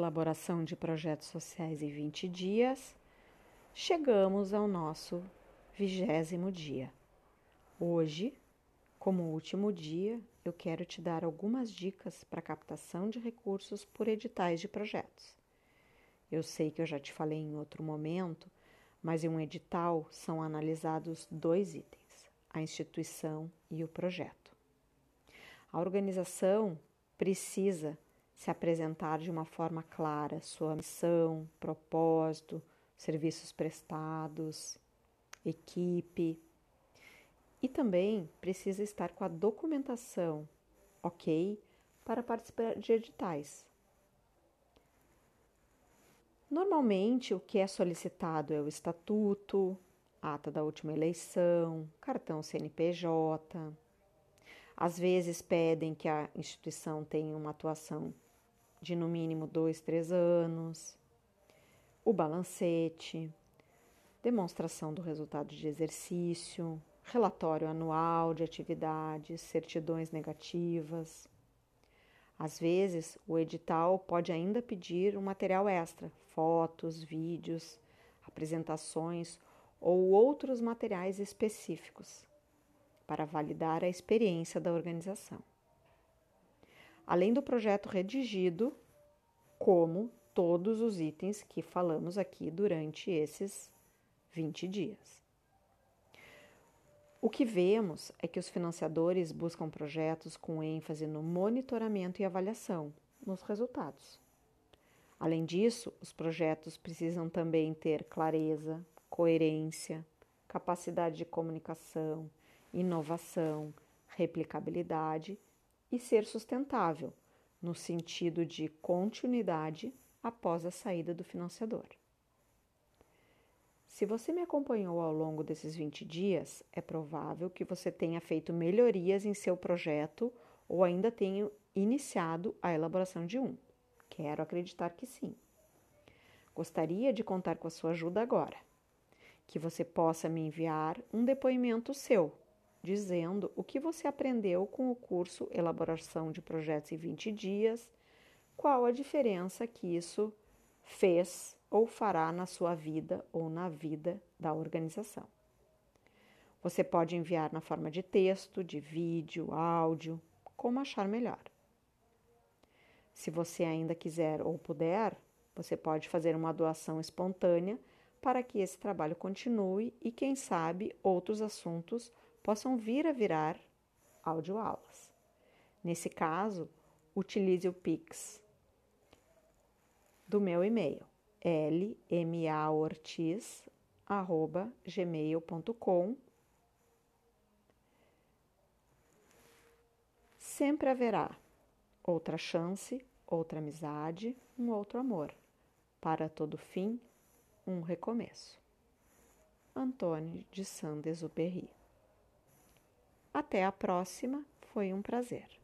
elaboração de projetos sociais em 20 dias, chegamos ao nosso vigésimo dia. Hoje, como último dia, eu quero te dar algumas dicas para captação de recursos por editais de projetos. Eu sei que eu já te falei em outro momento, mas em um edital são analisados dois itens: a instituição e o projeto. A organização precisa se apresentar de uma forma clara sua missão, propósito, serviços prestados, equipe. E também precisa estar com a documentação ok para participar de editais. Normalmente, o que é solicitado é o estatuto, ata da última eleição, cartão CNPJ. Às vezes pedem que a instituição tenha uma atuação de no mínimo dois, três anos, o balancete, demonstração do resultado de exercício, relatório anual de atividades, certidões negativas. Às vezes, o edital pode ainda pedir um material extra, fotos, vídeos, apresentações ou outros materiais específicos para validar a experiência da organização além do projeto redigido, como todos os itens que falamos aqui durante esses 20 dias. O que vemos é que os financiadores buscam projetos com ênfase no monitoramento e avaliação, nos resultados. Além disso, os projetos precisam também ter clareza, coerência, capacidade de comunicação, inovação, replicabilidade e ser sustentável, no sentido de continuidade após a saída do financiador. Se você me acompanhou ao longo desses 20 dias, é provável que você tenha feito melhorias em seu projeto ou ainda tenha iniciado a elaboração de um. Quero acreditar que sim. Gostaria de contar com a sua ajuda agora. Que você possa me enviar um depoimento seu dizendo o que você aprendeu com o curso Elaboração de Projetos em 20 Dias, qual a diferença que isso fez ou fará na sua vida ou na vida da organização. Você pode enviar na forma de texto, de vídeo, áudio, como achar melhor. Se você ainda quiser ou puder, você pode fazer uma doação espontânea para que esse trabalho continue e, quem sabe, outros assuntos possam vir a virar audioaulas. Nesse caso, utilize o Pix do meu e-mail lmaortiz@gmail.com. Sempre haverá outra chance, outra amizade, um outro amor. Para todo fim, um recomeço. Antônio de Saint-Exupéry até a próxima, foi um prazer.